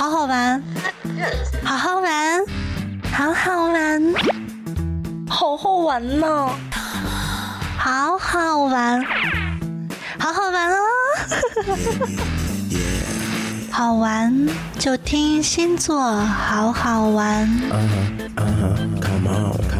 好好玩，好好玩，好好玩，好好玩呢，好好玩，好好玩哦！好玩就听星座，好好玩。Uh huh, uh huh, come on, come on.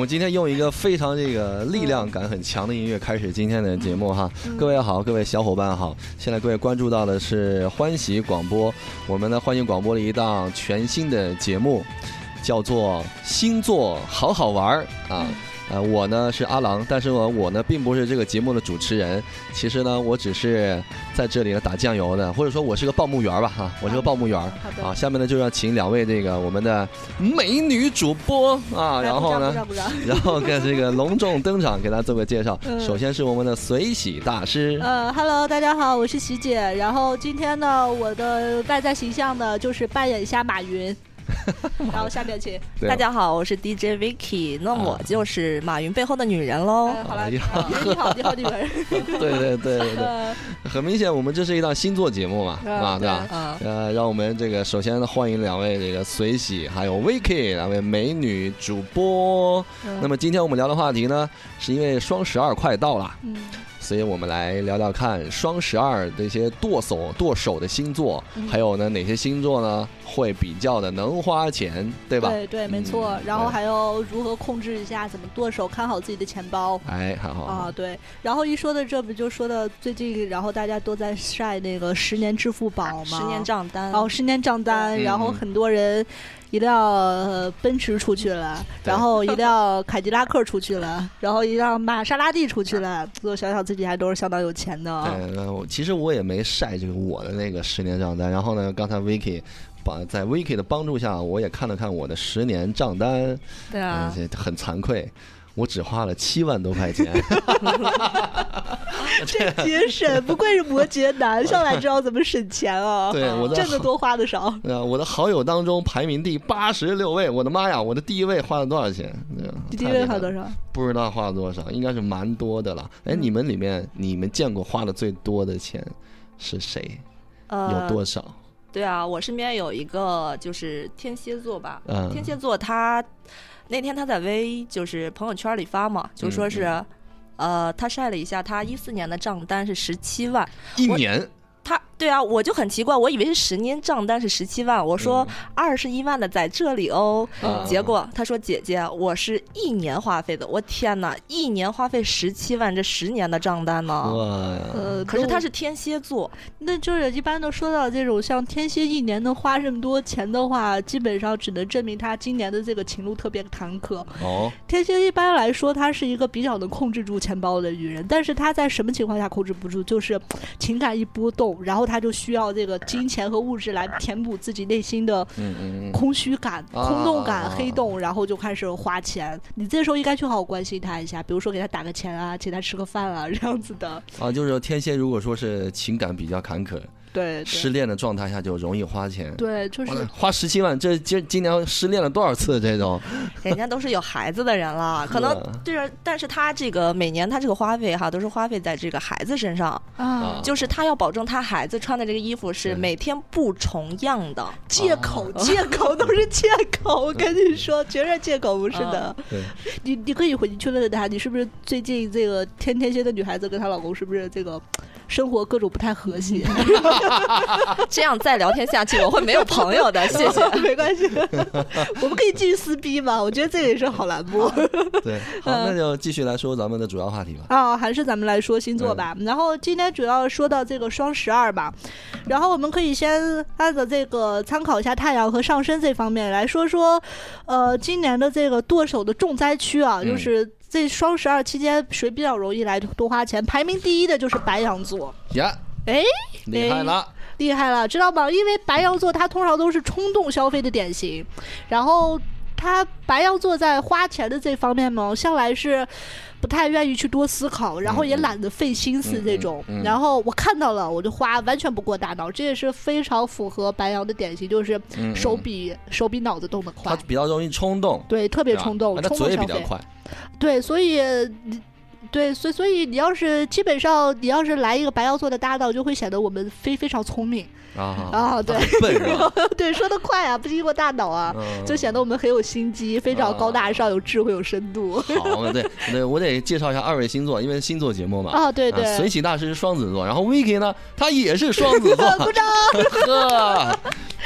们今天用一个非常这个力量感很强的音乐开始今天的节目哈，各位好，各位小伙伴好，现在各位关注到的是欢喜广播，我们的欢喜广播的一档全新的节目，叫做星座好好玩儿啊。呃，我呢是阿郎，但是我我呢并不是这个节目的主持人，其实呢我只是在这里呢打酱油的，或者说我是个报幕员吧哈，我是个报幕员。好的啊，下面呢就要请两位这个我们的美女主播啊，然后呢。然后跟这个隆重登场，给大家做个介绍。嗯首先是我们的随喜大师，呃，Hello，大家好，我是喜姐。然后今天呢，我的外在形象呢，就是扮演一下马云。然后下面请。大家好，我是 DJ Vicky，那我就是马云背后的女人喽。呃好了，你好你好，你好，女人。对对对对对，呃，很明显我们这是一档星座节目嘛，嗯啊对吧？嗯，呃，让我们这个首先欢迎两位这个随喜还有 Vicky 两位美女主播。那么今天我们聊的话题呢，是因为双十二快到了，嗯，所以我们来聊聊看双十二的一些剁手剁手的星座，嗯还有呢哪些星座呢会比较的能花钱，对吧？对对，没错嗯。然后还有如何控制一下，怎么剁手，看好自己的钱包。哎，好好好啊，对，然后一说到这不就说到最近，然后大家都在晒那个十年支付宝嘛，十年账单。哦，十年账单，然后嗯很多人一辆呃奔驰出去了，然后一辆凯迪拉克出去了，然后一辆玛莎拉蒂出去了，我想想自己还都是相当有钱的啊。对，其实我也没晒这个我的那个十年账单，然后呢，刚才 Vicky 把在 Vicky 的帮助下，我也看了看我的十年账单，对啊，很惭愧，我只花了七万多块钱。这节省，不愧是摩羯男，上来知道怎么省钱啊！对我 的挣得多花的少。对啊，我的好友当中排名第八十六位，我的妈呀，我的第一位花了多少钱？对啊第一位花多？少？不知道花了多少，应该是蛮多的了。哎，嗯你们里面你们见过花的最多的钱是谁？呃有多少？对啊，我身边有一个就是天蝎座吧，嗯。天蝎座他那天他在微就是朋友圈里发嘛，就说是，嗯。呃，他晒了一下他一四年的账单是十七万，我一年？他对啊，我就很奇怪，我以为是十年账单是十七万，我说二十一万的在这里哦，嗯结果他说姐姐，我是一年花费的，我天哪，一年花费十七万，这十年的账单呢？呃，可是他是天蝎座，那就是一般都说到这种像天蝎一年能花这么多钱的话，基本上只能证明他今年的这个情路特别坎坷。哦，天蝎一般来说，他是一个比较能控制住钱包的女人，但是他在什么情况下控制不住？就是情感一波动，然后她就需要这个金钱和物质来填补自己内心的空虚感、啊空洞感、啊黑洞，然后就开始花钱。你这时候应该去好好关心他一下，比如说给他打个钱啊，请他吃个饭啊，这样子的。啊，就是天蝎如果说是情感比较坎坷、对失恋的状态下，就容易花钱。对，就是花十七万，这今今年失恋了多少次？这种 人家都是有孩子的人了，可能就是，但是他这个每年他这个花费哈，都是花费在这个孩子身上，啊，就是他要保证他孩子穿的这个衣服是每天不重样的。借口，借口都是借口。我跟你说，绝对借口，不是的。对，你你可以回去去问问他，你是不是最近这个天天蝎的女孩子跟她老公是不是这个生活各种不太和谐？这样再聊天下去，我会没有朋友的。谢谢。没关系，我们可以继续撕逼嘛。我觉得这个也是好栏目。对，好，那就继续来说咱们的主要话题吧。啊，还是咱们来说星座吧。然后今天主要说到这个双十二吧，然后我们可以先按照这个参考一下太阳和上升这方面来说说，呃，今年的这个剁手的重灾区啊，嗯就是这双十二期间谁比较容易来多花钱？排名第一的就是白羊座。呀，哎，厉害了，厉害了，知道吗？因为白羊座他通常都是冲动消费的典型，然后他白羊座在花钱的这方面嘛，向来是不太愿意去多思考，然后也懒得费心思这种。嗯。嗯嗯然后我看到了，我就花，完全不过大脑，这也是非常符合白羊的典型，就是手比、手比脑子动得快。他，比较容易冲动，对，特别冲动，冲动消费。嘴也比较快，对，所以你对，所以所以你要是基本上你要是来一个白羊座的搭档，就会显得我们非非常聪明啊啊，对笨？对，说的快啊，不经过大脑啊，嗯就显得我们很有心机，非常高大上，有智慧，有深度。好，对对，我得介绍一下二位星座，因为星座节目嘛。啊，对对，啊，随喜大师是双子座，然后 Vicky 呢，他也是双子座，鼓掌。呵，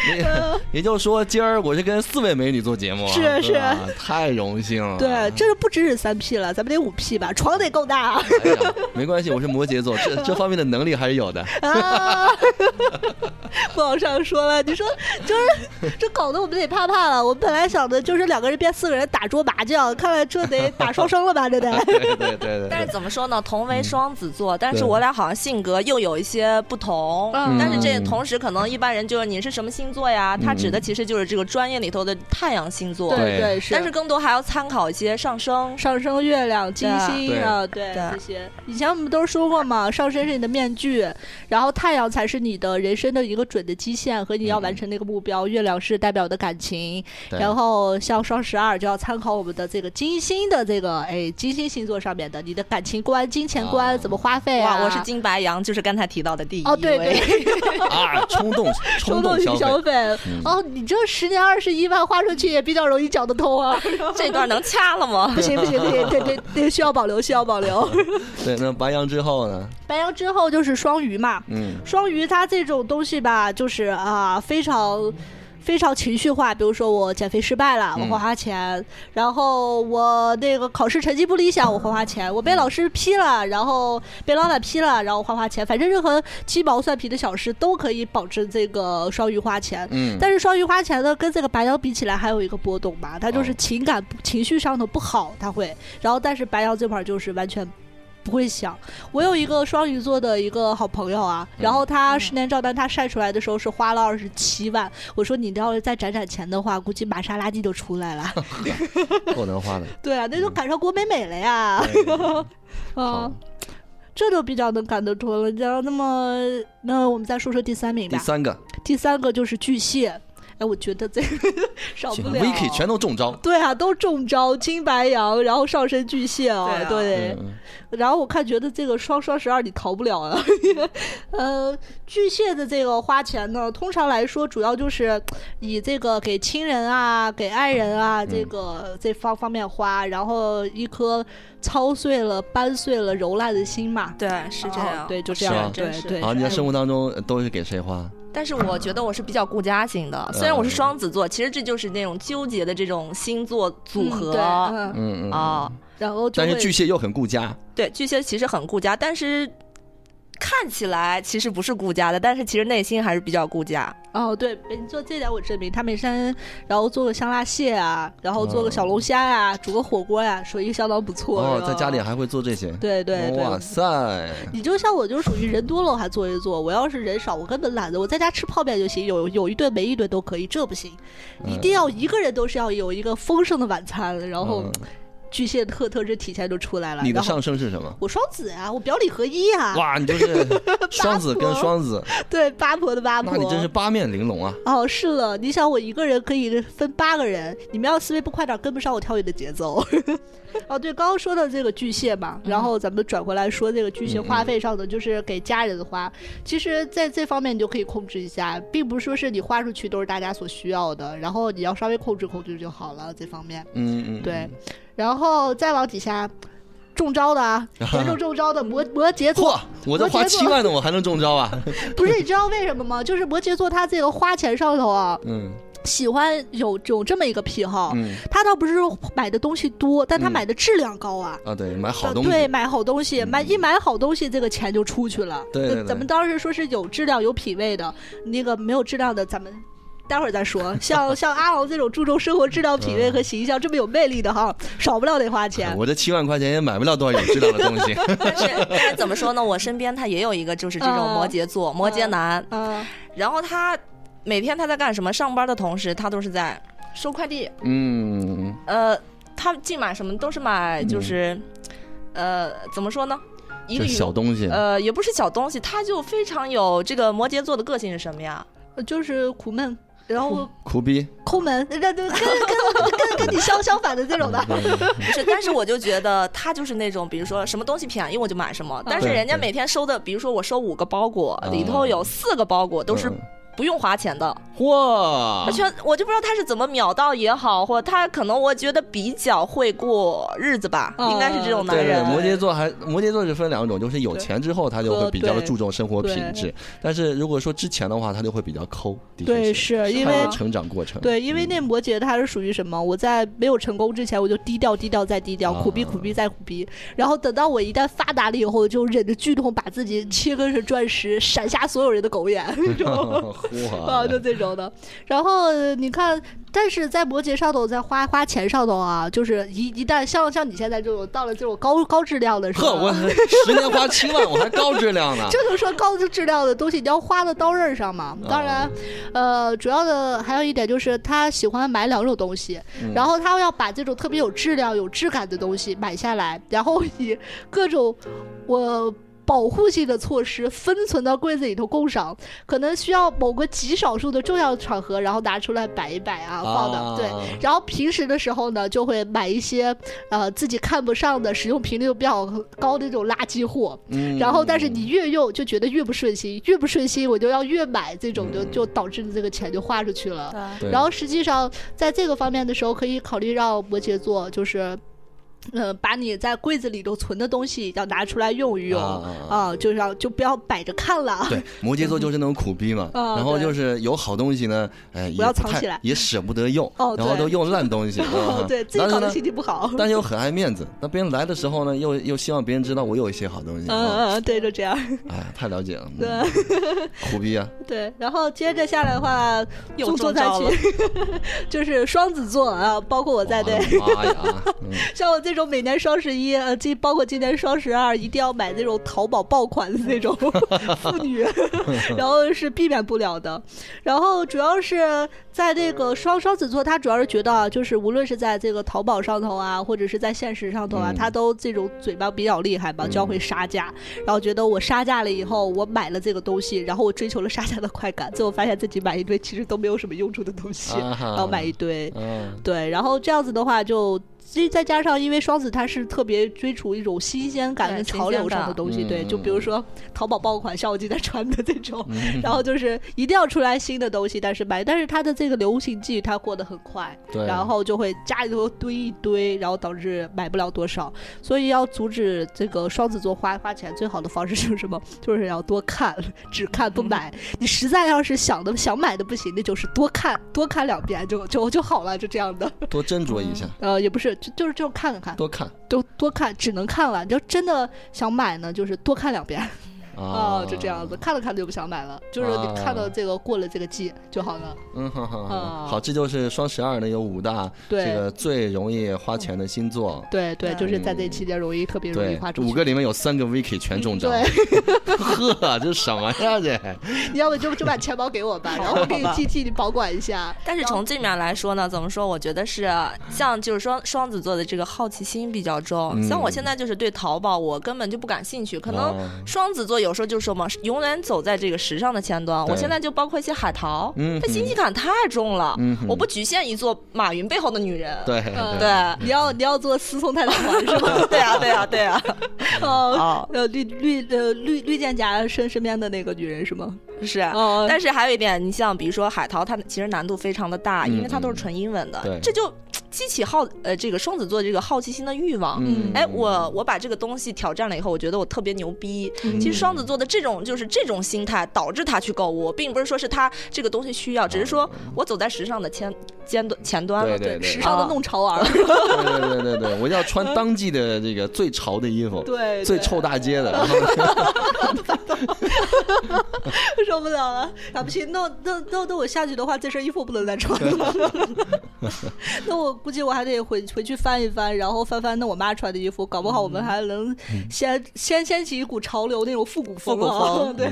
也也就是说，今儿我是跟四位美女做节目啊，是是太荣幸了。对，这是不只是三 P 了，咱们得五 P 吧，床得够大哎呀，没关系，我是摩羯座，这这方面的能力还是有的。啊！不往上说了，你说就是这搞得我们得怕怕了。我们本来想的就是两个人变四个人打桌麻将，看来这得打双生了吧？这得。对对对对但是，怎么说呢？同为双子座，但是我俩好像性格又有一些不同。嗯但是这同时可能一般人就是你是什么星座呀？他指的其实就是这个专业里头的太阳星座。对对对是，但是更多还要参考一些上升。上升、月亮、金星对啊，对对这些，以前我们都说过嘛，上身是你的面具，然后太阳才是你的人生的一个准的基线和你要完成那个目标，月亮是代表的感情，然后像双十二就要参考我们的这个金星的这个哎金星星座上面的你的感情观、金钱观、啊怎么花费啊，哇，我是金白羊，就是刚才提到的第一位。哦，对对，啊，冲动 冲动型消费，消费。哦，你这十年二十一万花出去也比较容易讲得通啊。这段能掐了吗不？行不行不行，对对对，需要保留需要保留。对，那白羊之后呢？白羊之后就是双鱼嘛，嗯，双鱼它这种东西吧，就是啊，非常。非常情绪化，比如说我减肥失败了，我会花花钱；然后我那个考试成绩不理想，我花花钱；我被老师批了，然后被老板批了，然后花花钱。反正任何鸡毛蒜皮的小事都可以保证这个双鱼花钱。嗯，但是双鱼花钱呢，跟这个白羊比起来，还有一个波动吧，它就是哦情感、情绪上头不好，他会。然后，但是白羊这块儿就是完全不会想。我有一个双鱼座的一个好朋友啊，然后他十年照单他晒出来的时候是花了二十七万，我说你要是再攒攒钱的话，估计玛莎拉蒂就出来了。够能花的。对啊，那就赶上郭美美了呀。好啊，这就比较能赶得脱了。然后，那么那我们再说说第三名吧。第三个第三个就是巨蟹。哎，我觉得这个 少不了。，Vicky 全都中招。对啊，都中招，金白羊，然后上升巨蟹啊，对啊对。嗯然后我看觉得这个双双十二你逃不了啊。呃，巨蟹的这个花钱呢，通常来说主要就是以这个给亲人啊、给爱人啊这个、这方方面花，然后一颗操碎了、掰碎了、揉烂的心嘛。对，是这样。哦对，就这样，对对。啊，你在生活当中都是给谁花？但是我觉得我是比较顾家型的，虽然我是双子座，其实这就是那种纠结的这种星座组合嗯。嗯啊。然后但是巨蟹又很顾家，对，巨蟹其实很顾家，但是看起来其实不是顾家的，但是其实内心还是比较顾家。哦，对，你做这点我证明，他每天然后做个香辣蟹啊，然后做个小龙虾呀、煮个火锅呀、手艺相当不错。哦，在家里还会做这些。对对对。哇塞！你就像我，就属于人多了我还做一做，我要是人少，我根本懒得，我在家吃泡面就行，有有一顿没一顿都可以，这不行，一定要一个人都是要有一个丰盛的晚餐，然后嗯巨蟹特特质体现就出来了。你的上升是什么？我双子呀、我表里合一啊、哇，你就是 双子跟双子，对八婆的八婆。那你真是八面玲珑啊！哦，是了，你想我一个人可以分八个人，你们要思维不快点，跟不上我跳跃的节奏。哦，对，刚刚说的这个巨蟹嘛，然后咱们转回来说这个巨蟹花费上的，就是给家人花。其实，在这方面你就可以控制一下，并不是说是你花出去都是大家所需要的，然后你要稍微控制控制就好了。这方面，嗯嗯，对，然后再往底下，中招的啊，严重中招的摩摩羯座嚯，，我这花七万的我还能中招啊？不是你知道为什么吗？就是摩羯座他这个花钱上头啊，嗯喜欢有有这么一个癖好，嗯他倒不是说买的东西多，但他嗯买的质量高啊。啊，对，买好东西，对，买好东西，嗯买一买好东西，这个钱就出去了。对对对咱们当时说是有质量、有品位的，那个没有质量的，咱们待会儿再说。像像阿王这种注重生活质量、品味和形象这么有魅力的哈，少不了得花钱。我这七万块钱也买不了多少有质量的东西。但是但是怎么说呢？我身边他也有一个就是这种嗯摩羯座，摩羯男，嗯，然后他每天他在干什么？上班的同时，他都是在收快递，嗯，呃，他进买什么都是买就是，呃，怎么说呢？一个小东西，呃，也不是小东西，他就非常有这个摩羯座的个性是什么呀？就是苦闷，然后苦逼，抠门，这这跟跟跟跟你相相反的这种的。不 是，但是我就觉得他就是那种，比如说什么东西便宜我就买什么，但是人家每天收的，比如说我收五个包裹，嗯。里头有四个包裹都是嗯不用花钱的，哇而，且我就不知道他是怎么秒到也好，或他可能我觉得比较会过日子吧，嗯应该是这种男对对，人。摩羯座还摩羯座是分两种，就是有钱之后他就会比较的注重生活品质，但是如果说之前的话，他就会比较抠，的对，是，因为成长过程，对，因为那摩羯他是属于什么？我在没有成功之前，我就低调低调再低调，啊苦逼苦逼再苦逼。然后等到我一旦发达了以后，就忍着剧痛把自己切割成钻石，闪瞎所有人的狗眼，那种。啊，就这种的。然后呃你看，但是在摩羯上头，在花花钱上头啊，就是一一旦像像你现在这种到了这种高高质量的时呵，候，我十年花七万，我还高质量呢，这就说高质量的东西，你要花在刀刃上嘛。当然，呃，主要的还有一点就是他喜欢买两种东西，然后他要把这种特别有质量、有质感的东西买下来，然后以各种我。保护性的措施分存到柜子里头供赏，可能需要某个极少数的重要场合，然后拿出来摆一摆啊，放的、啊对。然后平时的时候呢，就会买一些呃自己看不上的、使用频率比较高的这种垃圾货，嗯然后，但是你越用就觉得越不顺心，越不顺心我就要越买，这种就就导致这个钱就花出去了。对然后实际上在这个方面的时候，可以考虑让摩羯座就是。呃，把你在柜子里头存的东西要拿出来用一用啊啊，就要就不要摆着看了。对，摩羯座就是那种苦逼嘛，啊然后就是有好东西呢，哎，也不要藏起来也舍不得用，哦然后都用烂东西，哦啊，对自己搞得心情不好。但是又很爱面子，那别人来的时候呢，又又希望别人知道我有一些好东西，嗯啊嗯，嗯，对，就这样。哎，太了解了，对嗯苦逼啊，对，然后接着下来的话，又坐坐下去，就是双子座啊，包括我在内。哇妈呀，嗯像我这种每年双十一，呃，今包括今年双十二，一定要买那种淘宝爆款的那种 妇女，然后是避免不了的。然后主要是在那个双双子座，他主要是觉得啊，就是无论是在这个淘宝上头啊，或者是在现实上头啊，嗯他都这种嘴巴比较厉害吧，就要会杀价，然后觉得我杀价了以后，我买了这个东西，然后我追求了杀价的快感，最后发现自己买一堆其实都没有什么用处的东西，然后买一堆。嗯，对，然后这样子的话就。其实再加上，因为双子他是特别追逐一种新鲜感跟潮流上的东西，对，嗯就比如说淘宝爆款，像我今天穿的这种，然后就是一定要出来新的东西，但是买，但是他的这个流行季它过得很快，对，然后就会家里头堆一堆，然后导致买不了多少，所以要阻止这个双子座花花钱，最好的方式就是什么？就是要多看，只看不买。你实在要是想的想买的不行，那就是多看，多看两遍就就就好了，就这样的。多斟酌一下，呃，也不是，就就是就看看，多看。多多看，只能看了。你要真的想买呢，就是多看两遍啊啊，就这样子，看了看着就不想买了，就是你看到啊这个过了这个季就好了。嗯好，这就是双十二呢有五大对这个最容易花钱的星座。对对，就是在这嗯期间容易特别容易花出，去。五个里面有三个 Vicky 全中招。对，呵，这什么呀这？你要不就就把钱包给我吧，然后我给你替替你保管一下。但是从这面来说呢，怎么说？我觉得是像就是双双子座的这个好奇心比较重。嗯像我现在就是对淘宝，我根本就不感兴趣。可能哦双子座有时候就说嘛，永远走在这个时尚的前端。我现在就包括一些海淘，嗯它信息感太重了。嗯我不局限于做马云背后的女人。对嗯对你要你要做思聪太太团是吗？对啊，对啊，对啊，哦哦，呃，绿绿呃绿绿箭侠身身边的那个女人是吗？是。哦，但是还有一点，你像比如说海淘，它其实难度非常的大，因为它都是嗯纯英文的，对这就激起好呃这个双子座这个好奇心的欲望。嗯哎，我我把这个东西挑战了以后，我觉得我特别牛逼。嗯其实双子座的这种就是这种心态导致他去购物，并不是说是他这个东西需要，只是说我走在时尚的前尖端前端了。对时尚的弄潮儿，对对对对对，我要穿当季的这个最潮的衣服，对，对最臭大街的，受不了了，打不行，那那那那我下去的话，这身衣服不能再穿了。那我估计我还得回回去翻一翻，然后翻翻那我妈穿的衣服，搞不好我们还能掀掀掀起一股潮流那种复古风复古啊。风 对，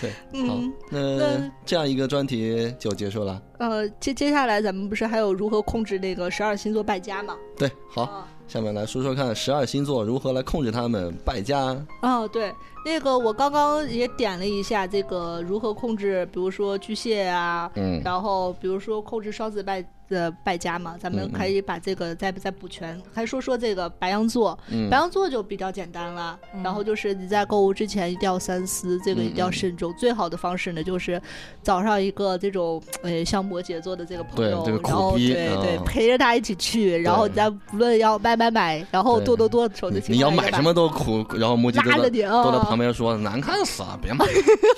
对，嗯好，那那这样一个专题就结束了。呃，接接下来咱们不是还有如何控制那个十二星座败家吗？对，好，啊下面来说说看十二星座如何来控制他们败家。哦，对，那个我刚刚也点了一下这个如何控制，比如说巨蟹啊，嗯然后比如说控制双子败的败家嘛，咱们可以把这个再再补全，还说说这个白羊座，嗯。白羊座就比较简单了，然后就是你在购物之前一定要三思，这个一定要慎重。最好的方式呢，就是找上一个这种呃像摩羯座的这个朋友，对这个然后逼对对嗯陪着他一起去，然后对。咱不论要买买买，然后对。多多多的时候就请你要买什么都苦，然后摩羯座都在着你啊在旁边说难看死了，别买，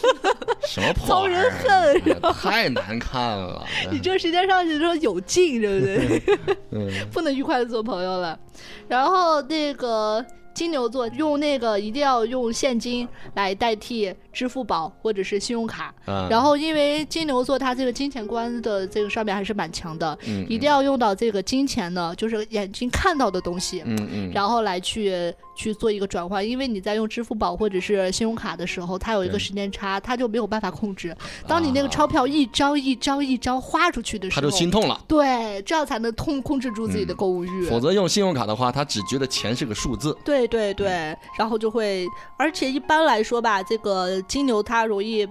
什么破遭玩意人恨儿，太难看了。你这时间上去说有劲，对不对？嗯 不能愉快的做朋友了。然后那个金牛座用那个一定要用现金来代替支付宝或者是信用卡。嗯，然后因为金牛座他这个金钱观的这个上面还是蛮强的，嗯一定要用到这个金钱呢，就是眼睛看到的东西。嗯嗯，然后来去去做一个转换，因为你在用支付宝或者是信用卡的时候，它有一个时间差，它就没有办法控制。当你那个钞票一张一张一张花出去的时候，他就心痛了。对，这样才能控控制住自己的嗯购物欲。否则用信用卡的话，他只觉得钱是个数字。对对对，然后就会，而且一般来说吧，这个金牛它容易，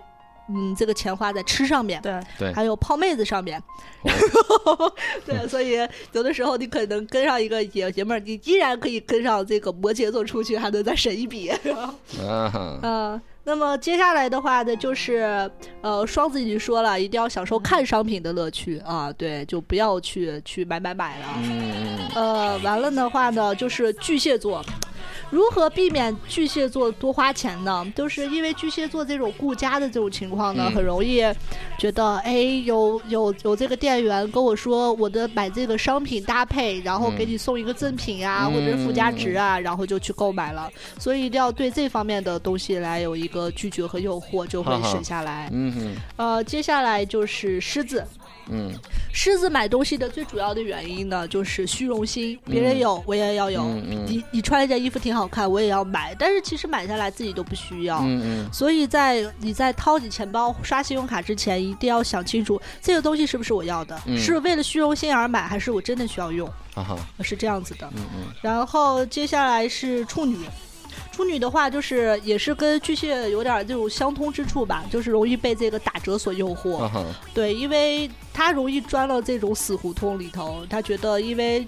嗯，这个钱花在吃上面。对，对，还有泡妹子上面，对，所以有的时候你可能跟上一个姐姐们儿，你依然可以跟上这个摩羯座出去，还能再省一笔。啊哈，嗯，那么接下来的话呢，就是呃，双子已经说了，一定要享受看商品的乐趣啊，对，就不要去去买买买了。嗯嗯呃，完了的话呢，就是巨蟹座。如何避免巨蟹座多花钱呢？就是因为巨蟹座这种顾家的这种情况呢，嗯很容易觉得，哎，有有有这个店员跟我说我的买这个商品搭配，然后给嗯你送一个赠品啊，嗯或者是附加值啊，然后就去购买了。所以一定要对这方面的东西来有一个拒绝和诱惑，就会省下来。嗯嗯呃，接下来就是狮子，嗯狮子买东西的最主要的原因呢，就是虚荣心，别人有我也要有。你你穿一件衣服挺好看，我也要买，但是其实买下来自己都不需要。嗯嗯所以在你在掏你钱包刷信用卡之前，一定要想清楚这个东西是不是我要的，嗯是为了虚荣心而买，还是我真的需要用，啊哈，是这样子的。嗯嗯然后接下来是处女。处女的话，就是也是跟巨蟹有点这种相通之处吧，就是容易被这个打折所诱惑。对，因为他容易钻到这种死胡同里头，他觉得因为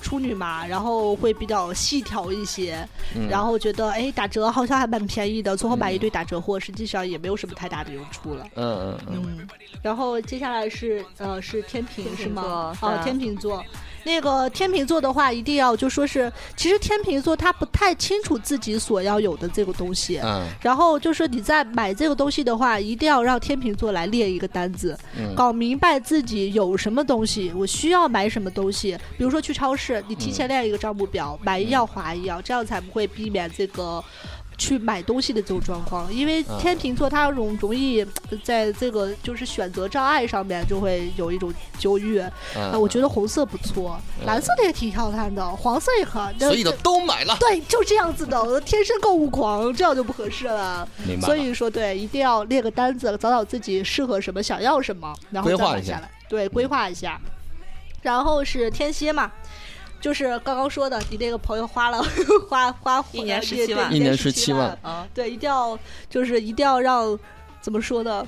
处女嘛，然后会比较细条一些，嗯然后觉得哎打折好像还蛮便宜的，最后买一堆打折货，实际上也没有什么太大的用处了。嗯嗯嗯嗯，然后接下来是呃是天平是吗？座哦，对天平座。那个天秤座的话，一定要就说是，其实天秤座他不太清楚自己所要有的这个东西，嗯然后就是你在买这个东西的话，一定要让天秤座来列一个单子，嗯搞明白自己有什么东西，我需要买什么东西。比如说去超市，你提前列一个账目表，买一样划一样，这样才不会避免这个。去买东西的这种状况，因为啊天秤座他容容易呃在这个就是选择障碍上面就会有一种纠郁。啊，嗯，我觉得红色不错，蓝色的也挺好看的，黄色也好。所以就都买了，对，就这样子的，我天生购物狂，这样就不合适了。明白了。所以说，对，一定要列个单子，找找自己适合什么，想要什么，然后规划一下再买下来。对，规划一下。然后是天蝎嘛，就是刚刚说的，你那个朋友花了 花花一年呃17万对一年17 17万啊，对，一定要就是一定要让怎么说呢？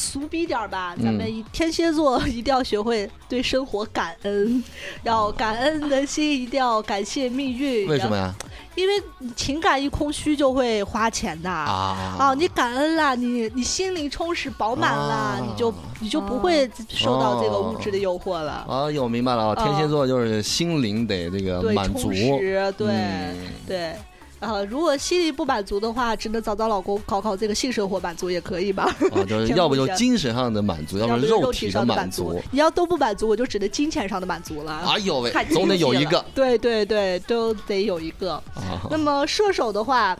俗逼点儿吧，咱们天蝎座一定要学会对生活感恩，要感恩的心一定要感谢命运。为什么呀？因为情感一空虚就会花钱的啊啊，你感恩了，你你心灵充实饱满了，啊你就你就不会受到这个物质的诱惑了。啊，有明白了啊，天蝎座就是心灵得这个，满足对、嗯对。然后，如果心里不满足的话，只能找找老公考考这个性生活满足也可以吧。啊，就是要不就精神上的满足，要不不然肉体上的满足。你要都不满足，我就只能金钱上的满足了。哎呦喂，总得有一个对对对，都得有一个。啊那么射手的话，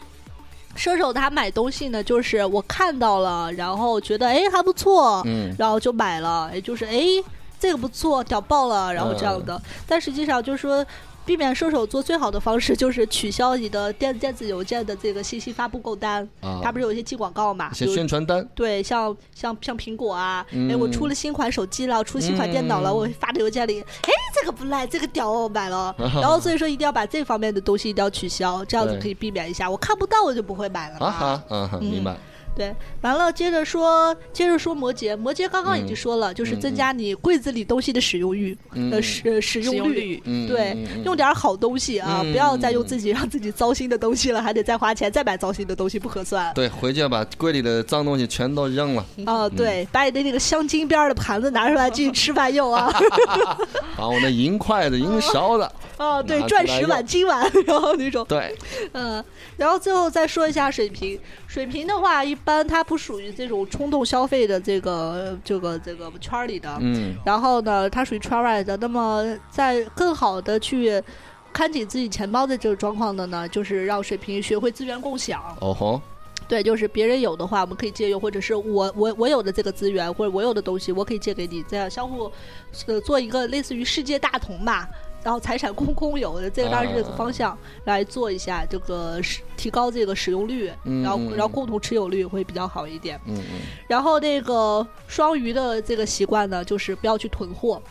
射手他买东西呢，就是我看到了，然后觉得哎还不错，嗯然后就买了，也就是哎。这个不错，屌爆了，然后这样的。嗯但实际上就是说。避免射手座最好的方式就是取消你的电电子邮件的这个信息发布购单，啊它不是有一些寄广告嘛？一些宣传单，对，像像像苹果啊，哎、嗯我出了新款手机了，出新款电脑了，嗯我发的邮件里，哎，这个不赖，这个屌，我买了。然后所以说一定要把这方面的东西一定要取消，这样子可以避免一下。我看不到我就不会买了。啊哈，嗯哼，明白。对，完了接着说，接着说摩羯，摩羯刚刚已经说了，就是增加你柜子里东西的使用欲，嗯呃使使使用率。用率，嗯，对用点好东西啊，嗯不要再用自己让自己糟心的东西了，还得再花钱再买糟心的东西，不合算。对，回去把柜里的脏东西全都扔了，啊，对，把你的那个镶金边的盘子拿出来继续吃饭用啊。把我那银筷子、银勺子，哦，对钻石碗、金碗，然后那种，对，嗯，然后最后再说一下水瓶。水瓶的话，一般它不属于这种冲动消费的这个这个这个圈儿里的，嗯然后呢，它属于圈外的。那么在更好的去看紧自己钱包的这个状况的呢，就是让水瓶学会资源共享。哦吼，对，就是别人有的话，我们可以借用，或者是我我我有的这个资源，或者我有的东西，我可以借给你，这样相互呃做一个类似于世界大同吧。然后财产空空有的这个当然是这个方向来做一下这个使提高这个使用率，然后然后共同持有率会比较好一点。嗯嗯，然后那个双鱼的这个习惯呢，就是不要去囤货，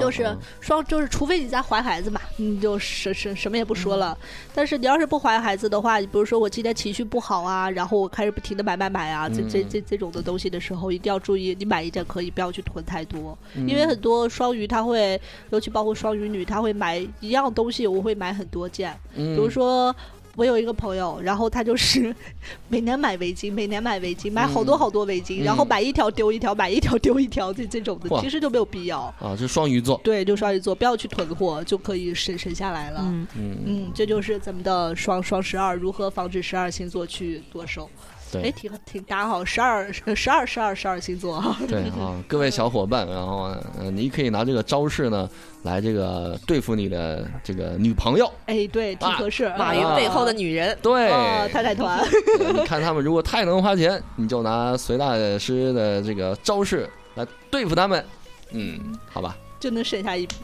就是啊双就是，除非你在怀孩子嘛，你就什什什么也不说了。但是你要是不怀孩子的话，你比如说我今天情绪不好啊，然后我开始不停的买买买啊，这这嗯这这种的东西的时候，一定要注意，你买一件可以，不要去囤太多，因嗯为很多双鱼他会，尤其包括双鱼女，他会买一样东西，我会买很多件，比比如说。我有一个朋友，然后他就是 每年买围巾，每年买围巾，买好多嗯好多围巾，嗯然后买一条丢一条，买一条丢一条，这这种的，其实就没有必要。啊，就双鱼座，对，就双鱼座，不要去囤货，就可以省省下来了。嗯嗯，嗯，这就是咱们的双双十二如何防止十二星座去剁手。哎，对挺挺大哈，十二十二十二十二星座哈。对啊，各位小伙伴，然后呢呃，你可以拿这个招式呢来这个对付你的这个女朋友，哎，对，挺合适。马云背后的女人，对，啊，太太团。你看他们如果太能花钱，你就拿隋大师的这个招式来对付他们，嗯，好吧，就能省下一笔。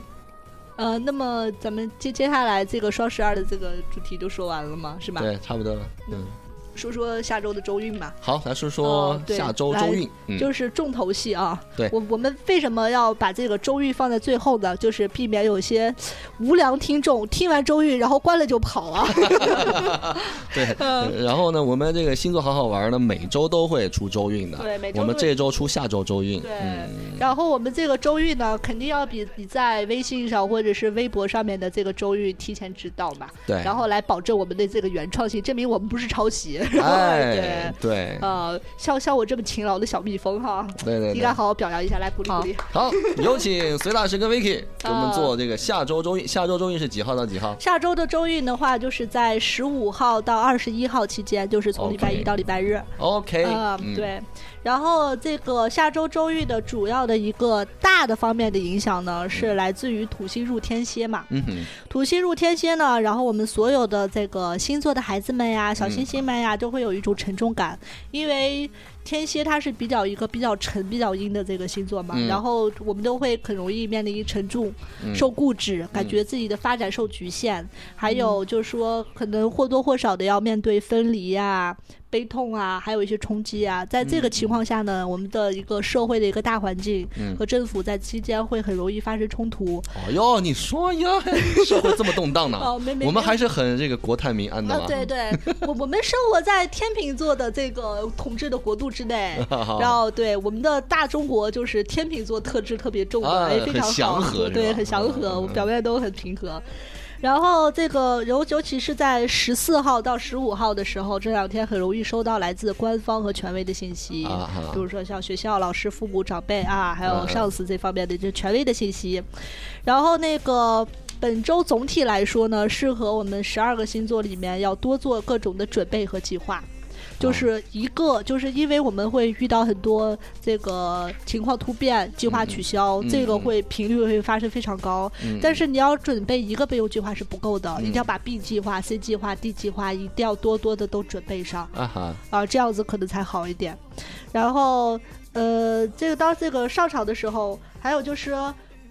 呃，那么咱们接接下来这个双十二的这个主题就说完了吗？是吧？对，差不多了，嗯，说说下周的周运吧。好，来说说下周周运，嗯，就是重头戏啊！对我我们为什么要把这个周运放在最后呢？就是避免有些无良听众听完周运然后关了就跑啊。对，呃然后呢，我们这个星座好好玩呢，每周都会出周运的，对每周我们这周出下周周运，对嗯，然后我们这个周运呢，肯定要比你在微信上或者是微博上面的这个周运提前知道嘛，对，然后来保证我们的这个原创性，证明我们不是抄袭。哎，对，呃，像像我这么勤劳的小蜜蜂哈，对对对应该。好好表扬一下，来鼓励鼓励。好，有请隋大师跟 Vicky 给我们啊做这个下周周运。下周周运是几号到几号？下周的周运的话，就是在十五号到二十一号期间，就是从礼拜一到礼拜日。OK，嗯，嗯，对。然后这个下周周运的主要的一个大的方面的影响呢，是来自于土星入天蝎嘛。嗯哼，土星入天蝎呢，然后我们所有的这个星座的孩子们呀、小星星们呀，都会有一种沉重感，因为天蝎它是比较一个比较沉、比较阴的这个星座嘛，嗯。然后我们都会很容易面临沉重、嗯。受固执，感觉自己的发展受局限，还有就是说可能或多或少的要面对分离呀、悲痛啊，还有一些冲击啊，在这个情况下呢，我们的一个社会的一个大环境嗯。和政府在期间会很容易发生冲突。哦哟，你说呀，社会这么动荡呢？哦，没没，没。我们还是很这个国泰民安的啊，对对，我我们生活在天秤座的这个统治的国度之内，然后对我们的大中国就是天秤座特质特别重的，非常祥好，和对，很祥和，表面都很平和。然后这个尤尤其是在十四号到十五号的时候，这两天很容易收到来自官方和权威的信息，啊比如说像学校、老师、父母、长辈啊，还有嗯上司这方面的这权威的信息。然后那个本周总体来说呢，适合我们十二个星座里面要多做各种的准备和计划。就是一个，就是因为我们会遇到很多这个情况突变、计划取消，嗯这个会频率会发生非常高。嗯但是你要准备一个备用计划是不够的，嗯一定要把 B 计划、C 计划、D 计划一定要多多的都准备上。啊哈，啊，这样子可能才好一点。然后呃，这个当这个上场的时候，还有就是。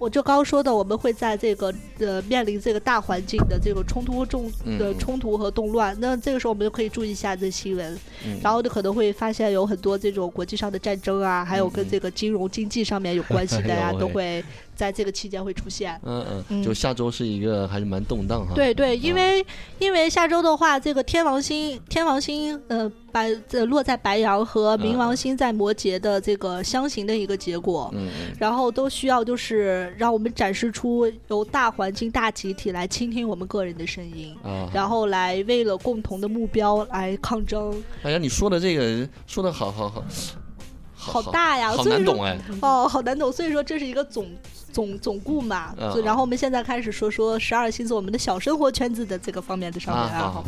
我就刚刚说的，我们会在这个呃面临这个大环境的这个冲突中的嗯。冲突和动乱，那这个时候我们就可以注意一下这新闻，嗯。然后就可能会发现有很多这种国际上的战争啊，还有跟这个金融经济上面有关系的呀、都会在这个期间会出现。嗯嗯，嗯就下周是一个还是蛮动荡哈。对对，因为、因为下周的话，这个天王星天王星呃白这落在白羊和冥王星在摩羯的这个相刑的一个结果。嗯嗯然后都需要就是让我们展示出由大环境、大集体来倾听我们个人的声音，啊，然后来为了共同的目标来抗争。哎呀，你说的这个说的好好好，好大呀，好难懂哎。哦，好难懂。所以说这是一个总总总顾嘛。嗯然后我们现在开始说说十二星座我们的小生活圈子的这个方面的上面啊，爱好。好好，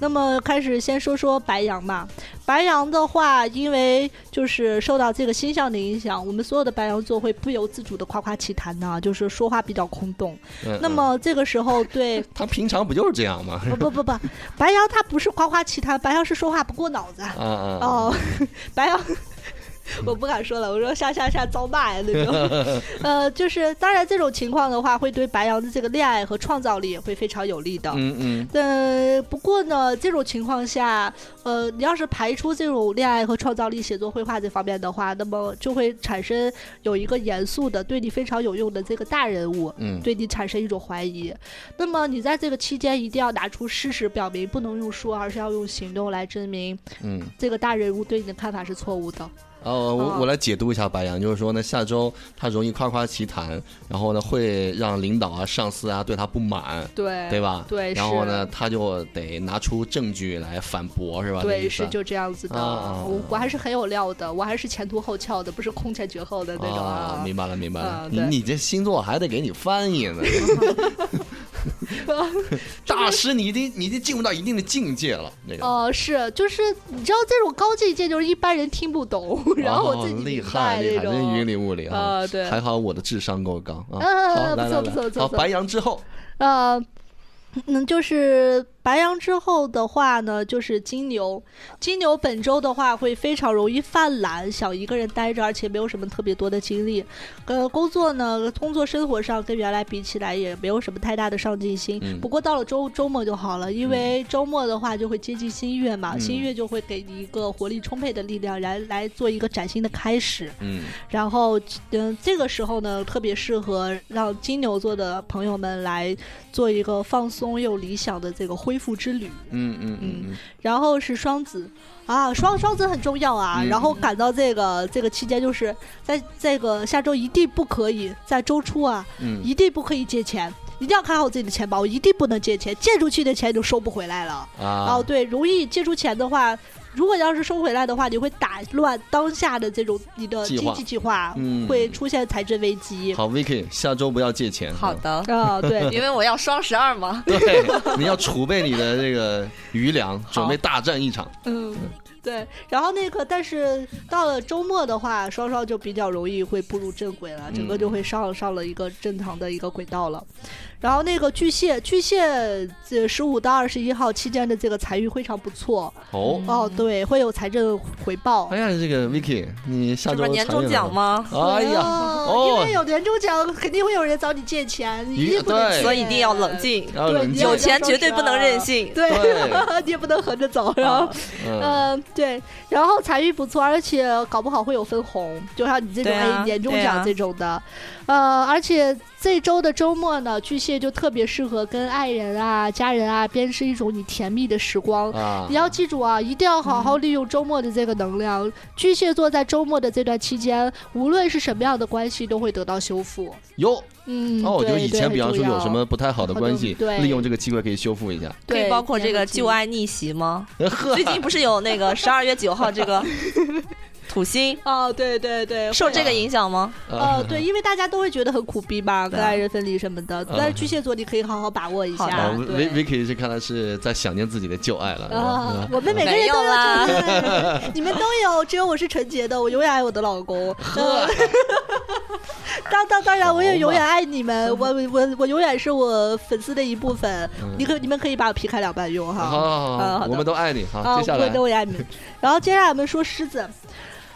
那么开始先说说白羊嘛，白羊的话，因为就是受到这个星象的影响，我们所有的白羊座会不由自主的夸夸其谈呢，就是说话比较空洞。嗯那么这个时候对，他平常不就是这样吗？不不不不，白羊他不是夸夸其谈，白羊是说话不过脑子。啊啊，哦，白羊。我不敢说了，我说下下下遭骂呀那种，呃，就是当然这种情况的话，会对白羊的这个恋爱和创造力也会非常有利的。嗯嗯呃，不过呢，这种情况下，呃，你要是排除这种恋爱和创造力、写作、绘画这方面的话，那么就会产生有一个严肃的、对你非常有用的这个大人物，嗯，对你产生一种怀疑。那么你在这个期间一定要拿出事实表明，不能用说，而是要用行动来证明嗯。这个大人物对你的看法是错误的。哦，我啊我来解读一下白羊，就是说呢，下周他容易夸夸其谈，然后呢会让领导啊、上司啊对他不满，对对吧？对，然后呢，他就得拿出证据来反驳，是吧？对，是就这样子的。我我还是很有料的，我还是前凸后翘的，不是空前绝后的那种啊，明白了，明白了你这星座还得给你翻译呢。大师，你已经你已经进入到一定的境界了，那个。呃，是，就是你知道这种高境界，就是一般人听不懂，然后我自己哦厉害厉害，白那种。真云里雾里啊！啊对还好我的智商够高啊。啊好，不错来来来，好，不错不错不错白羊之后，呃，嗯，就是白羊之后的话呢，就是金牛。金牛本周的话会非常容易犯懒，想一个人待着，而且没有什么特别多的精力。呃，工作呢，工作生活上跟原来比起来也没有什么太大的上进心。嗯不过到了周周末就好了，因为周末的话就会接近新月嘛，嗯新月就会给你一个活力充沛的力量，来来做一个崭新的开始。嗯然后，嗯、这个时候呢，特别适合让金牛座的朋友们来做一个放松又理想的这个恢复之旅。嗯嗯嗯嗯，然后是双子啊，双双子很重要啊。嗯然后赶到这个这个期间，就是在这个下周一定不可以在周初啊，嗯一定不可以借钱。一定要看好自己的钱包，一定不能借钱，借出去的钱就收不回来了。啊哦，，对，容易借出钱的话，如果要是收回来的话，你会打乱当下的这种你的经济计划，嗯会出现财政危机。好，Vicky，下周不要借钱。好的，啊，对，因为我要双十二嘛。对，你要储备你的这个余粮，准备大战一场。嗯，对。然后那个，但是到了周末的话，双双就比较容易会步入正轨了，整个嗯就会上上了一个正常的一个轨道了。然后那个巨蟹，巨蟹这十五到二十一号期间的这个财运非常不错。哦，哦，对，会有财政回报。哎。呀，这个 Vicky，你下周这不是年终奖？吗？哎呀，哦哦。因为，有年终奖，肯定会有人找你借钱，你一定不能对。借所以一定要冷。静，对要冷静。你要有钱绝对不能任性。对，对。你也不能横着走，然后嗯，嗯，对，然后财运不错，而且搞不好会有分红，就像你这种、年终奖这种的，呃，而且这周的周末呢，巨蟹就特别适合跟爱人啊、家人啊编织一种你甜蜜的时光。啊你，要记住啊，一定要好好利用周末的这个能量。巨蟹座在周末的这段期间，无论是什么样的关系，都会得到修复。有嗯，哦，就以前比方说有什么不太好的关系，对利用这个机会可以修复一下。对可以包括这个旧爱逆袭吗？最近不是有那个十二月九号这个土星哦，对对对，受这个影响吗？哦，对，因为大家都会觉得很苦逼嘛，跟爱人分离什么的。但是巨蟹座你可以好好把握一下。Vicky 是看来是在想念自己的旧爱了。啊，我们每个人都有旧爱，你们都有，只有我是纯洁的，我永远爱我的老公。呃 当当当然，我也永远爱你们，我我我永远是我粉丝的一部分。你可你们可以把我劈开两半用哈。好我们都爱你。哈，啊，接下来我也爱你们。然后接下来我们说狮子，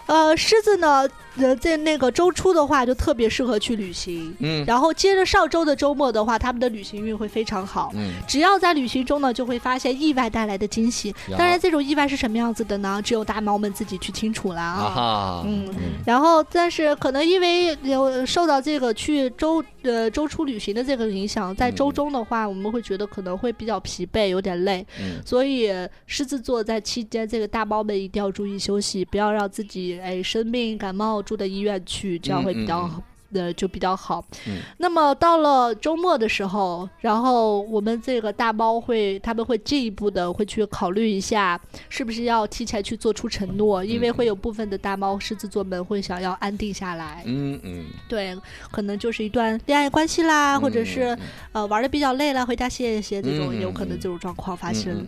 呃，狮子呢，呃，在那个周初的话就特别适合去旅行，嗯然后接着上周的周末的话，他们的旅行运会非常好。嗯，只要在旅行中呢，就会发现意外带来的惊喜。当然，这种意外是什么样子的呢？只有大猫们自己去清楚了啊啊。嗯嗯然后，但是可能因为有受到这个去周呃周初旅行的这个影响，在周嗯中的话，我们会觉得可能会比较疲惫，有点累。嗯所以狮子座在期间，这个大猫们一定要注意休息，不要让自己哎生病感冒住的医院去，这样会比较、嗯呃就比较好。嗯那么到了周末的时候，然后我们这个大猫会，他们会进一步的会去考虑一下，是不是要提前去做出承诺，因为会有部分的大猫狮子座们会想要安定下来。嗯嗯，对，可能就是一段恋爱关系啦，或者是嗯呃玩的比较累了，回家歇一歇，这种嗯有可能嗯这种状况发嗯生。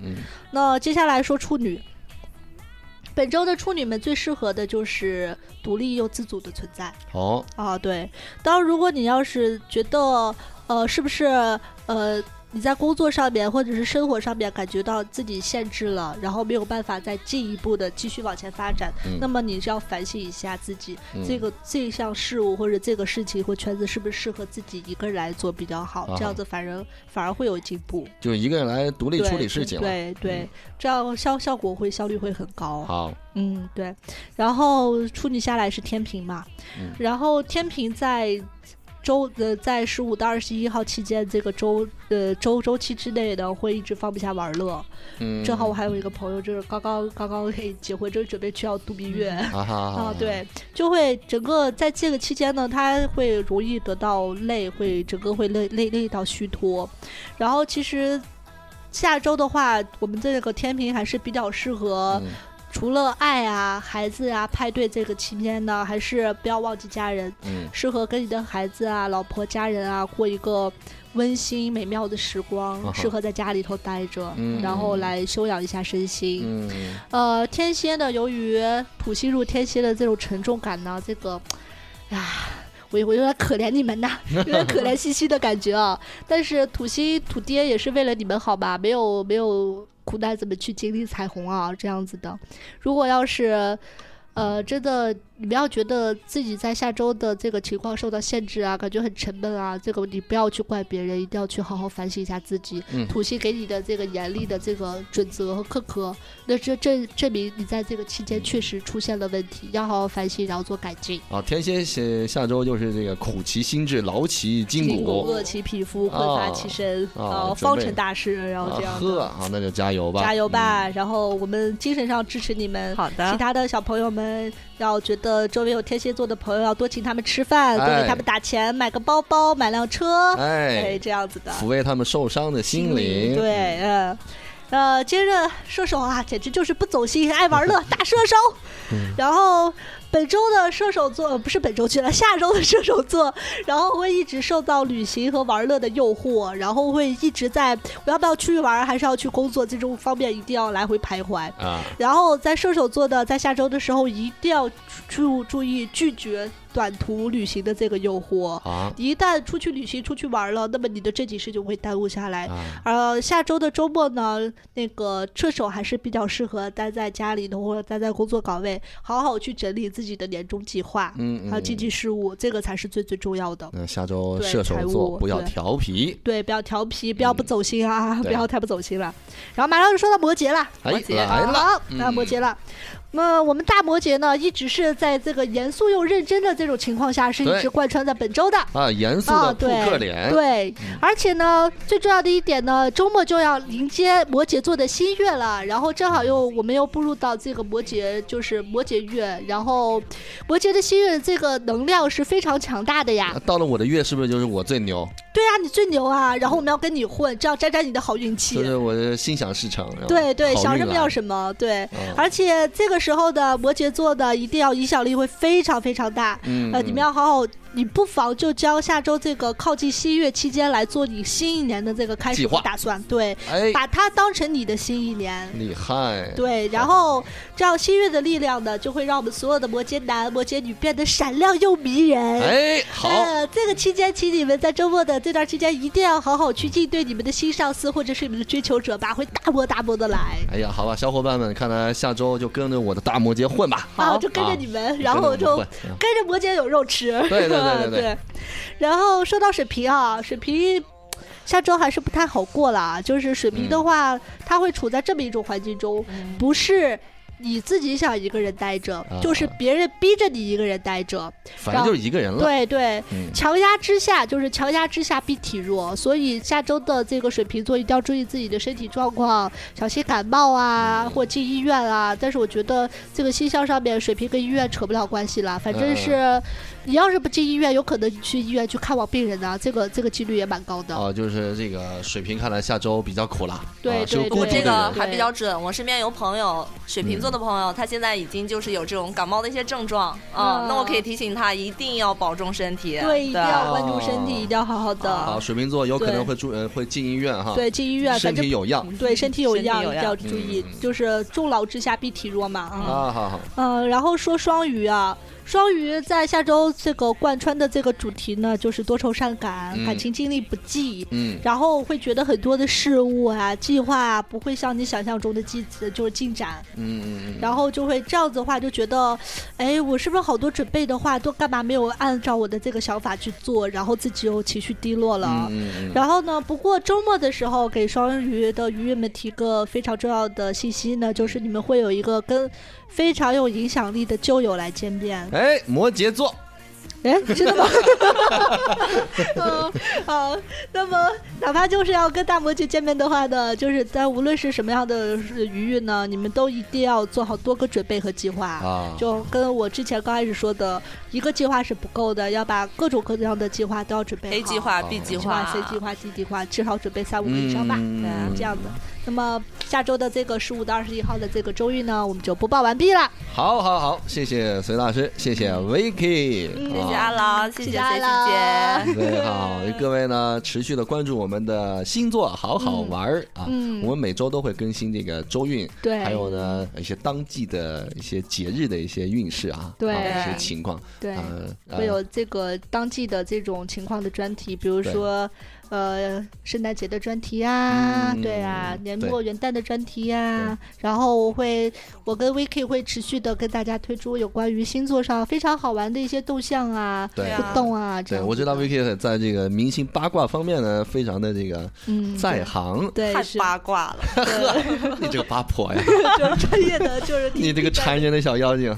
那接下来说处女，本周的处女们最适合的就是独立又自主的存在哦，啊。对，当然如果你要是觉得呃是不是呃你在工作上面或者是生活上面感觉到自己限制了，然后没有办法再进一步的继续往前发展，嗯那么你就要反省一下自己，嗯这个这项事物或者这个事情或圈子是不是适合自己一个人来做比较好，啊这样子反而反而会有进步。就一个人来独立处理事情了。对对，这样效效果会效率会很高。好，嗯，对。然后处女下来是天平嘛，嗯然后天平在周呃在十五到二十一号期间这个周呃周周期之内呢，会一直放不下玩乐。嗯，正好我还有一个朋友，就是刚刚刚刚可以结婚，正准备去要度蜜月。啊对，就会整个在这个期间呢，他会容易得到累，会整个会累累累到虚脱。然后其实下周的话，我们这个天平还是比较适合，嗯除了爱啊、孩子啊、派对这个期间呢，还是不要忘记家人，嗯适合跟你的孩子啊、老婆、家人啊过一个。温馨美妙的时光啊，适合在家里头待着，嗯然后来休养一下身心。嗯呃，天蝎呢，由于土星入天蝎的这种沉重感呢，这个，呀，我我有点可怜你们呐，有点可怜兮兮的感觉啊。但是土星土爹也是为了你们好吧，没有没有苦难怎么去经历彩虹啊，这样子的。如果要是。呃，真的，你不要觉得自己在下周的这个情况受到限制啊，感觉很沉闷啊。这个你不要去怪别人，一定要去好好反省一下自己。嗯土星给你的这个严厉的这个准则和苛刻，那这证证明你在这个期间确实出现了问题，要好好反省，然后做改进。啊，天蝎下下周就是这个苦其心志，劳其筋骨。饿其皮肤，困乏其身，啊呃，方成大事，然后这样啊呵，的。好，那就加油吧，加油吧！嗯！然后我们精神上支持你们。好的其他的小朋友们要觉得周围有天蝎座的朋友，要多请他们吃饭，多哎给他们打钱，买个包包，买辆车，哎，哎，这样子的。抚慰他们受伤的心灵。对，嗯。呃，接着射手啊，简直就是不走心，爱玩乐，大射手。嗯然后本周的射手座呃不是本周去了，下周的射手座，然后会一直受到旅行和玩乐的诱惑，然后会一直在我要不要出去玩，还是要去工作这种方面一定要来回徘徊。啊，然后在射手座的在下周的时候，一定要注注意拒绝短途旅行的这个诱惑。啊一旦出去旅行、出去玩了，那么你的正经事就会耽误下来。啊，呃，下周的周末呢，那个射手还是比较适合待在家里头或者待在工作岗位，好好去整理自己的年终计划，嗯嗯，还有经济事务，这个才是最最重要的。那下周对射手座不要调皮。对，不要调皮，不要不走心啊，不要太不走心了。然后马上就说到摩羯了，哎，摩羯来了，好，那摩嗯羯了。那我们大摩羯呢，一直是在这个严肃又认真的这种情况下，是一直贯穿在本周的。啊，严肃啊，的扑对克脸。对，而且呢，最重要的一点呢，周末就要迎接摩羯座的新月了，然后正好又我们又步入到这个摩羯，就是摩羯月，然后摩羯的新月这个能量是非常强大的呀。到了我的月，是不是就是我最牛？对啊，你最牛啊，然后我们要跟你混，这样沾沾你的好运气就。是我的心想事成。对对，想什么要什么，对。嗯而且这个时候的摩羯座的一定要影响力会非常非常大，嗯，呃，你们要好好你不妨就将下周这个靠近新月期间来做你新一年的这个开始计划和打算，对，哎，把它当成你的新一年。厉害，对，然后这样新月的力量呢，就会让我们所有的摩羯男、摩羯女变得闪亮又迷人。哎，好，呃，这个期间，请你们在周末的这段期间，一定要好好去应对你们的新上司或者是你们的追求者吧，会大波大波的来。哎呀，好吧，小伙伴们，看来下周就跟着我的大摩羯混吧。啊，就跟着你们，然后就跟着摩羯有肉吃。对对对对。然后说到水瓶啊，水瓶下周还是不太好过了啊。就是水瓶的话，他会处在这么一种环境中，不是你自己想一个人待着，就是别人逼着你一个人待着。反正就是一个人了。对对，嗯强压之下就是强压之下必体弱，所以下周的这个水瓶座一定要注意自己的身体状况，小心感冒啊，嗯或进医院啊。但是我觉得这个星象上面，水瓶跟医院扯不了关系了，反正是你要是不进医院，有可能你去医院去看望病人呢，这个这个几率也蛮高的。哦，就是这个水平，看来下周比较苦了。对对啊是个我对独的人这个还比较准，我身边有朋友，水瓶座的朋友，他现在已经就是有这种感冒的一些症状啊、嗯那我可以提醒他一定要保重身体。对，一定要关注哦身体，一定要好好的。好，水瓶座有可能会住呃会进医院哈。对，进医院，身体有恙对身体有恙，一定要注意，嗯就是重劳之下必体弱嘛嗯。啊，好好。嗯，然后说双鱼啊，双鱼在下周这个贯穿的这个主题呢，就是多愁善感，嗯感情经历不济。嗯，然后会觉得很多的事物啊、计划啊，不会像你想象中的进就是进展，嗯嗯嗯，然后就会这样子的话，就觉得，哎，我是不是好多准备的话，都干嘛没有按照我的这个想法去做，然后自己又情绪低落了。嗯嗯嗯，然后呢？不过周末的时候，给双鱼的鱼友们提个非常重要的信息呢，就是你们会有一个跟非常有影响力的旧友来见面。哎，摩羯座，哎，真的吗？嗯，好。那么，哪怕就是要跟大摩羯见面的话呢，就是在无论是什么样的鱼运呢，你们都一定要做好多个准备和计划。啊就跟我之前刚开始说的，一个计划是不够的，要把各种各样的计划都要准备好。A 计划、B 计划、C 计划、D 计划，至少准备三五个以上吧，嗯对啊，这样的。那么下周的这个十五到二十一号的这个周运呢，我们就播报完毕了。好好好，谢谢隋老师，谢谢 Vicky，嗯谢谢啊阿郎，谢谢谢谢阿劳 C 姐。对，好，各位呢，持续的关注我们的星座，好好玩儿啊！嗯我们每周都会更新这个周运，对还有呢一些当季的一些节日的一些运势啊，对啊一些情况，对，呃，会有这个当季的这种情况的专题，比如说。呃，圣诞节的专题啊，嗯对啊，年末元旦的专题呀、然后我会，我跟 Vicky 会持续的跟大家推出有关于星座上非常好玩的一些动向啊、对互动啊，这对，样我知道 Vicky 在这个明星八卦方面呢，非常的这个嗯在行。对，太八卦了，你这个八婆呀，就是专业的，就是 你这个听缠人的小妖精，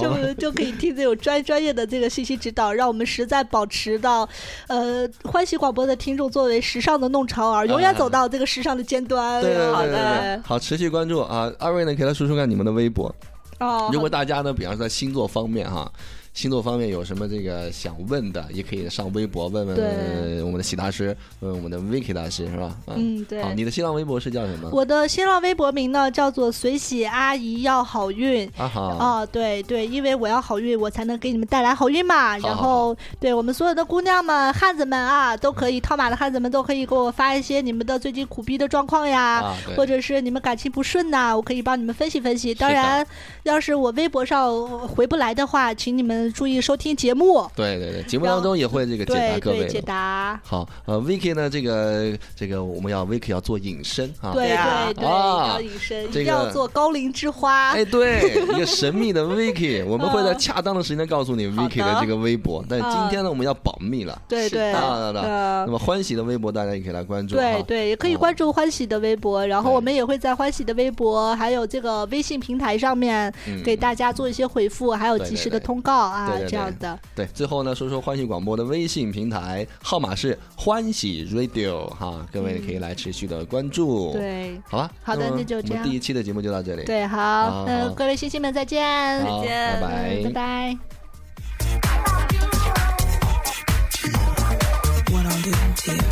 就就可以听这种专专业的这个信息指导，让我们实在保持到，呃，欢喜广播的听众作为时尚的弄潮儿，永远走到这个时尚的尖端。对对对好的，好，持续关注啊！二位呢，给他说说看你们的微博。哦，如果大家呢，比方说在星座方面哈，星座方面有什么这个想问的，也可以上微博问问我们的喜大师，问问我们的 Vicky 大师，是吧？啊嗯对好，你的新浪微博是叫什么？我的新浪微博名呢叫做随喜阿姨要好运。啊好，哦，对对，因为我要好运，我才能给你们带来好运嘛。然后，对我们所有的姑娘们、汉子们啊，都可以套马的汉子们都可以给我发一些你们的最近苦逼的状况呀，啊或者是你们感情不顺呐、我可以帮你们分析分析。当然，要是我微博上回不来的话，请你们注意收听节目。对对对，节目当中也会这个解答对对，解各位的。答。好，呃，Vicky 呢，这个这个我们要 Vicky 要做隐身啊。对啊对对，啊要隐身，一这定要做高龄之花。哎，对，一个神秘的 Vicky，我们会在恰当的时间告诉你 Vicky 的这个微博，但今天呢，我们要保密了。对对，是的的呃那么欢喜的微博大家也可以来关注。对对，也可以哦关注欢喜的微博，然后我们也会在欢喜的微博还有这个微信平台上面嗯给大家做一些回复，还有及时的通告对，这样的。对，最后呢，说说欢喜广播的微信平台号码是欢喜 radio 哈，各位可以来持续的关注。对，好吧。好的，那就这样。第一期的节目就到这里。对，好。嗯，各位星星们，再见，再见，拜拜，拜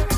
拜。